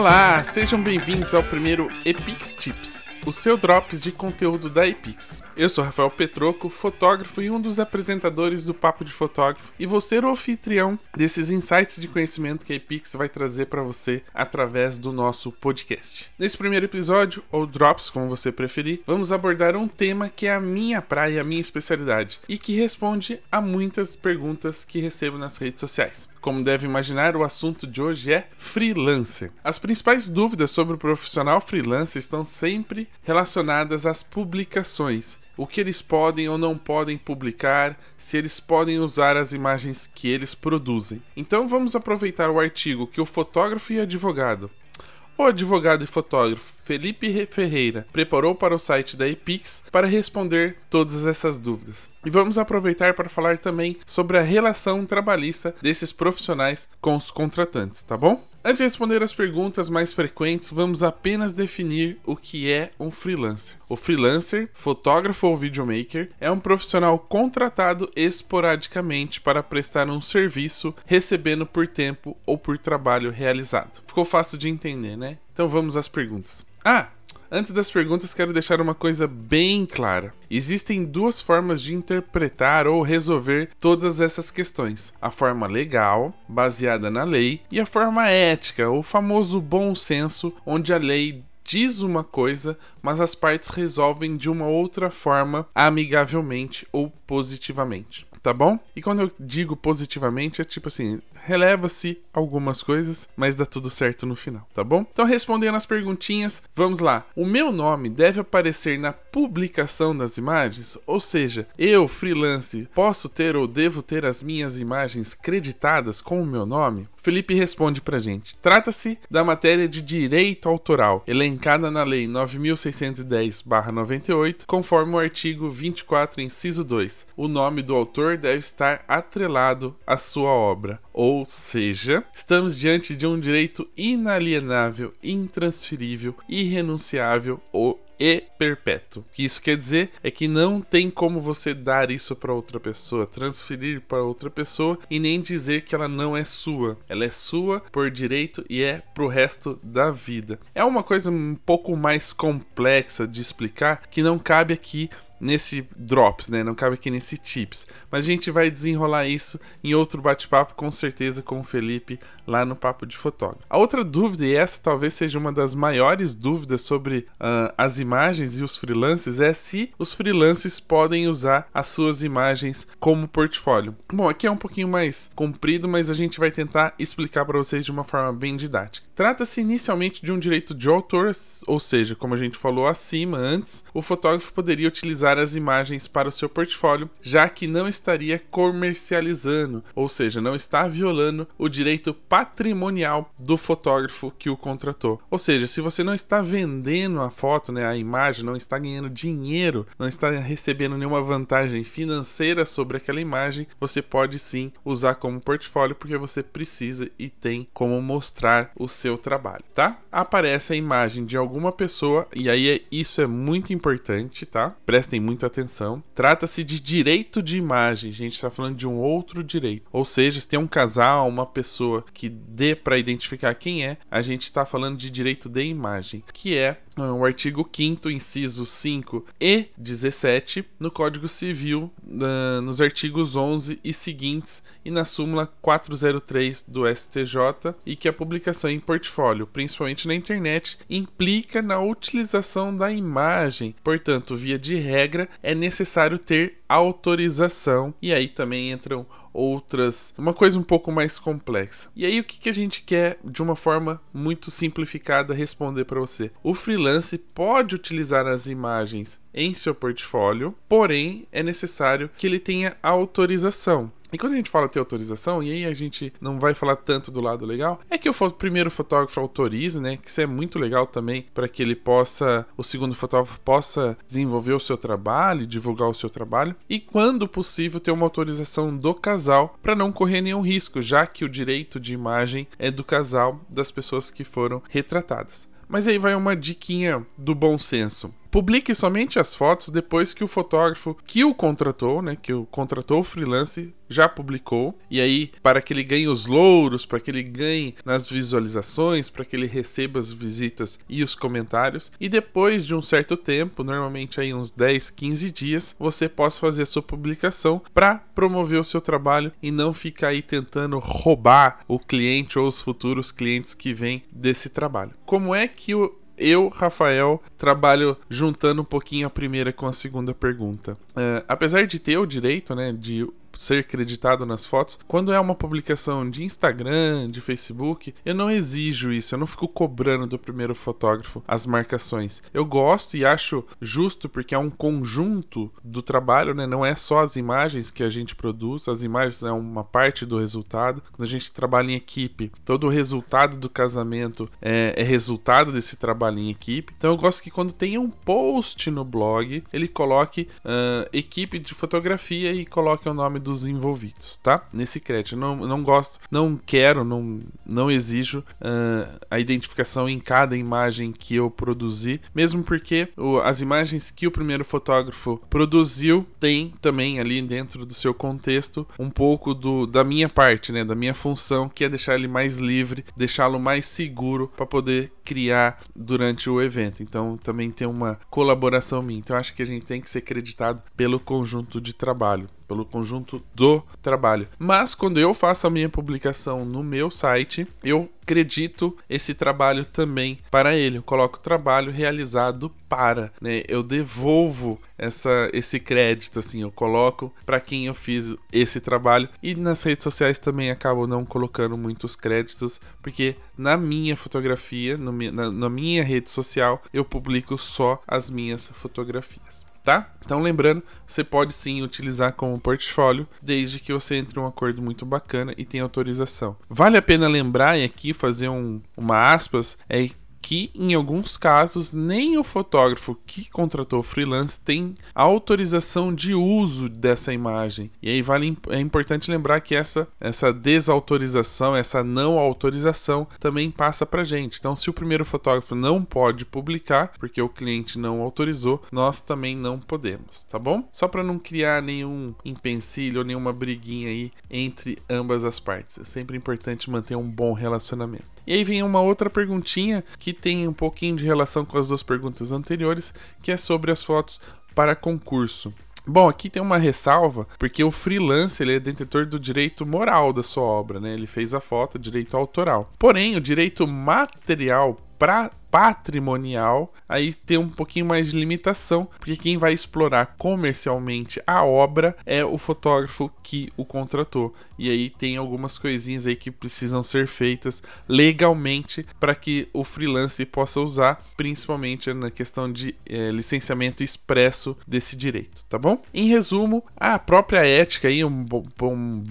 Olá, sejam bem-vindos ao primeiro Epix Tips, o seu drops de conteúdo da Epix. Eu sou Rafael Petroco, fotógrafo e um dos apresentadores do Papo de Fotógrafo, e vou ser o anfitrião desses insights de conhecimento que a Epix vai trazer para você através do nosso podcast. Nesse primeiro episódio, ou drops, como você preferir, vamos abordar um tema que é a minha praia, a minha especialidade, e que responde a muitas perguntas que recebo nas redes sociais. Como deve imaginar, o assunto de hoje é freelancer. As principais dúvidas sobre o profissional freelancer estão sempre relacionadas às publicações o que eles podem ou não podem publicar, se eles podem usar as imagens que eles produzem. Então vamos aproveitar o artigo que o fotógrafo e advogado o advogado e fotógrafo Felipe Ferreira preparou para o site da Epix para responder todas essas dúvidas. E vamos aproveitar para falar também sobre a relação trabalhista desses profissionais com os contratantes, tá bom? Antes de responder as perguntas mais frequentes, vamos apenas definir o que é um freelancer. O freelancer, fotógrafo ou videomaker, é um profissional contratado esporadicamente para prestar um serviço, recebendo por tempo ou por trabalho realizado. Ficou fácil de entender, né? Então vamos às perguntas. Ah, Antes das perguntas, quero deixar uma coisa bem clara. Existem duas formas de interpretar ou resolver todas essas questões: a forma legal, baseada na lei, e a forma ética, o famoso bom senso, onde a lei diz uma coisa, mas as partes resolvem de uma outra forma, amigavelmente ou positivamente tá bom? E quando eu digo positivamente, é tipo assim, releva-se algumas coisas, mas dá tudo certo no final, tá bom? Então, respondendo as perguntinhas, vamos lá. O meu nome deve aparecer na publicação das imagens? Ou seja, eu, freelance, posso ter ou devo ter as minhas imagens creditadas com o meu nome? Felipe responde pra gente: trata-se da matéria de direito autoral, elencada na Lei 9610-98, conforme o artigo 24, inciso 2. O nome do autor deve estar atrelado à sua obra, ou seja, estamos diante de um direito inalienável, intransferível, irrenunciável ou e perpétuo. O que isso quer dizer é que não tem como você dar isso para outra pessoa, transferir para outra pessoa e nem dizer que ela não é sua. Ela é sua por direito e é pro resto da vida. É uma coisa um pouco mais complexa de explicar que não cabe aqui nesse drops, né? Não cabe aqui nesse tips. Mas a gente vai desenrolar isso em outro bate-papo, com certeza, com o Felipe lá no Papo de Fotógrafo. A outra dúvida, e essa talvez seja uma das maiores dúvidas sobre uh, as imagens e os freelancers, é se os freelancers podem usar as suas imagens como portfólio. Bom, aqui é um pouquinho mais comprido, mas a gente vai tentar explicar para vocês de uma forma bem didática. Trata-se inicialmente de um direito de autor, ou seja, como a gente falou acima antes, o fotógrafo poderia utilizar as imagens para o seu portfólio, já que não estaria comercializando, ou seja, não está violando o direito patrimonial do fotógrafo que o contratou. Ou seja, se você não está vendendo a foto, né, a imagem, não está ganhando dinheiro, não está recebendo nenhuma vantagem financeira sobre aquela imagem, você pode sim usar como portfólio porque você precisa e tem como mostrar o seu trabalho, tá? Aparece a imagem de alguma pessoa e aí é, isso é muito importante, tá? Prestem muita atenção. Trata-se de direito de imagem, gente está falando de um outro direito. Ou seja, se tem um casal, uma pessoa que dê para identificar quem é, a gente está falando de direito de imagem, que é o artigo 5 inciso 5 e 17 no Código Civil, nos artigos 11 e seguintes e na súmula 403 do STJ e que a publicação em portfólio, principalmente na internet, implica na utilização da imagem. Portanto, via de regra, é necessário ter autorização e aí também entram outras, uma coisa um pouco mais complexa. E aí o que, que a gente quer de uma forma muito simplificada responder para você? O freelance pode utilizar as imagens em seu portfólio, porém é necessário que ele tenha autorização. E quando a gente fala ter autorização, e aí a gente não vai falar tanto do lado legal, é que o primeiro fotógrafo autorize, né? Que isso é muito legal também para que ele possa, o segundo fotógrafo possa desenvolver o seu trabalho, divulgar o seu trabalho, e quando possível ter uma autorização do casal para não correr nenhum risco, já que o direito de imagem é do casal das pessoas que foram retratadas. Mas aí vai uma diquinha do bom senso. Publique somente as fotos depois que o fotógrafo que o contratou, né, que o contratou freelance já publicou. E aí, para que ele ganhe os louros, para que ele ganhe nas visualizações, para que ele receba as visitas e os comentários. E depois de um certo tempo, normalmente aí uns 10, 15 dias, você possa fazer a sua publicação para promover o seu trabalho e não ficar aí tentando roubar o cliente ou os futuros clientes que vêm desse trabalho. Como é que o eu, Rafael, trabalho juntando um pouquinho a primeira com a segunda pergunta. Uh, apesar de ter o direito, né, de ser creditado nas fotos. Quando é uma publicação de Instagram, de Facebook, eu não exijo isso, eu não fico cobrando do primeiro fotógrafo as marcações. Eu gosto e acho justo porque é um conjunto do trabalho, né? Não é só as imagens que a gente produz, as imagens é uma parte do resultado. Quando a gente trabalha em equipe, todo o resultado do casamento é, é resultado desse trabalho em equipe. Então eu gosto que quando tem um post no blog, ele coloque uh, equipe de fotografia e coloque o nome dos envolvidos, tá? Nesse crédito. Não, não gosto, não quero, não, não exijo uh, a identificação em cada imagem que eu produzi, mesmo porque o, as imagens que o primeiro fotógrafo produziu tem também ali dentro do seu contexto um pouco do, da minha parte, né? Da minha função, que é deixar ele mais livre, deixá-lo mais seguro para poder criar durante o evento. Então também tem uma colaboração minha. Então acho que a gente tem que ser acreditado pelo conjunto de trabalho pelo conjunto do trabalho. Mas quando eu faço a minha publicação no meu site, eu acredito esse trabalho também para ele. Eu coloco trabalho realizado para, né? Eu devolvo essa, esse crédito, assim, eu coloco para quem eu fiz esse trabalho. E nas redes sociais também acabo não colocando muitos créditos, porque na minha fotografia, no, na, na minha rede social, eu publico só as minhas fotografias tá? Então lembrando, você pode sim utilizar como portfólio, desde que você entre em um acordo muito bacana e tenha autorização. Vale a pena lembrar e aqui fazer um, uma aspas, é que em alguns casos nem o fotógrafo que contratou o freelance tem autorização de uso dessa imagem. E aí vale é importante lembrar que essa essa desautorização, essa não autorização também passa para gente. Então, se o primeiro fotógrafo não pode publicar porque o cliente não autorizou, nós também não podemos, tá bom? Só para não criar nenhum empecilho nenhuma briguinha aí entre ambas as partes. É sempre importante manter um bom relacionamento. E aí vem uma outra perguntinha que tem um pouquinho de relação com as duas perguntas anteriores, que é sobre as fotos para concurso. Bom, aqui tem uma ressalva, porque o freelance ele é detentor do direito moral da sua obra, né? Ele fez a foto, direito autoral. Porém, o direito material para patrimonial, aí tem um pouquinho mais de limitação, porque quem vai explorar comercialmente a obra é o fotógrafo que o contratou. E aí tem algumas coisinhas aí que precisam ser feitas legalmente para que o freelance possa usar, principalmente na questão de é, licenciamento expresso desse direito, tá bom? Em resumo, a própria ética aí, um, um,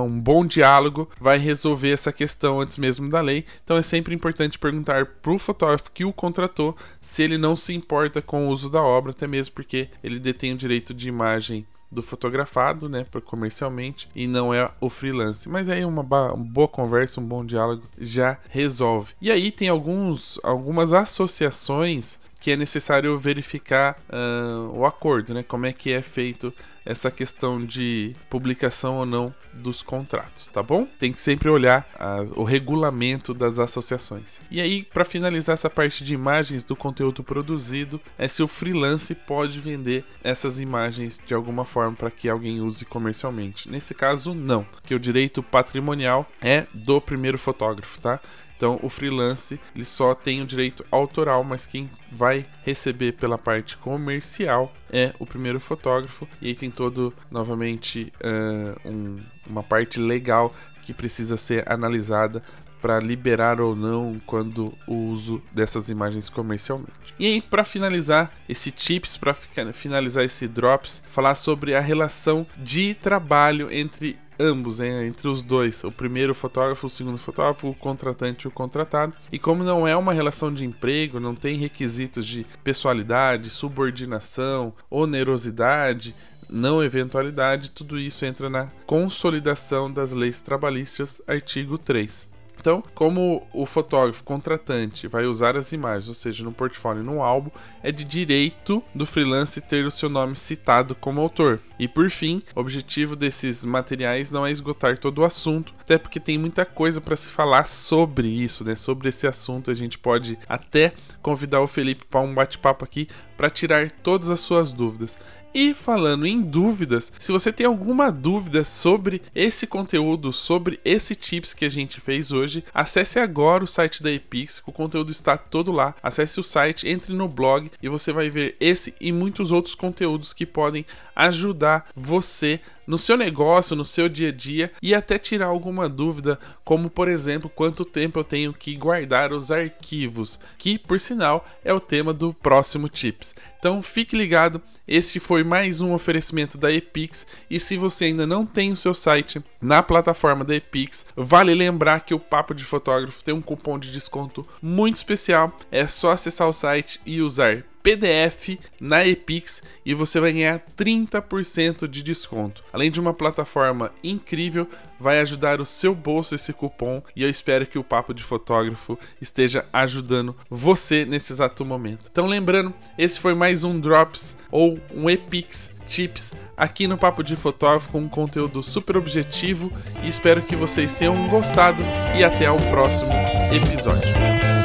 um bom diálogo vai resolver essa questão antes mesmo da lei. Então é sempre importante perguntar para o fotógrafo que o contratou se ele não se importa com o uso da obra, até mesmo porque ele detém o direito de imagem do fotografado, né, comercialmente, e não é o freelance. Mas aí uma, uma, boa conversa, um bom diálogo já resolve. E aí tem alguns, algumas associações que é necessário verificar uh, o acordo, né, como é que é feito essa questão de publicação ou não dos contratos, tá bom? Tem que sempre olhar a, o regulamento das associações. E aí, para finalizar essa parte de imagens do conteúdo produzido, é se o freelance pode vender essas imagens de alguma forma para que alguém use comercialmente. Nesse caso, não, que o direito patrimonial é do primeiro fotógrafo, tá? Então, o freelance ele só tem o direito autoral, mas quem vai receber pela parte comercial é o primeiro fotógrafo. E aí tem todo, novamente, uh, um, uma parte legal que precisa ser analisada para liberar ou não quando o uso dessas imagens comercialmente. E aí, para finalizar esse tips, para finalizar esse drops, falar sobre a relação de trabalho entre ambos, hein, entre os dois, o primeiro fotógrafo, o segundo fotógrafo, o contratante e o contratado. E como não é uma relação de emprego, não tem requisitos de pessoalidade, subordinação, onerosidade, não eventualidade, tudo isso entra na consolidação das leis trabalhistas, artigo 3. Então, como o fotógrafo contratante vai usar as imagens, ou seja, no portfólio no álbum, é de direito do freelance ter o seu nome citado como autor. E por fim, o objetivo desses materiais não é esgotar todo o assunto, até porque tem muita coisa para se falar sobre isso, né? Sobre esse assunto, a gente pode até convidar o Felipe para um bate-papo aqui para tirar todas as suas dúvidas. E falando em dúvidas, se você tem alguma dúvida sobre esse conteúdo, sobre esse tips que a gente fez hoje, acesse agora o site da Epix, o conteúdo está todo lá. Acesse o site, entre no blog e você vai ver esse e muitos outros conteúdos que podem ajudar você no seu negócio, no seu dia a dia e até tirar alguma dúvida, como por exemplo, quanto tempo eu tenho que guardar os arquivos, que por sinal é o tema do próximo Tips. Então fique ligado, este foi mais um oferecimento da Epix e se você ainda não tem o seu site na plataforma da Epix, vale lembrar que o Papo de Fotógrafo tem um cupom de desconto muito especial. É só acessar o site e usar PDF na Epix e você vai ganhar 30% de desconto. Além de uma plataforma incrível, vai ajudar o seu bolso esse cupom e eu espero que o Papo de Fotógrafo esteja ajudando você nesse exato momento. Então lembrando, esse foi mais um Drops ou um Epix Tips aqui no Papo de Fotógrafo com um conteúdo super objetivo e espero que vocês tenham gostado e até o próximo episódio.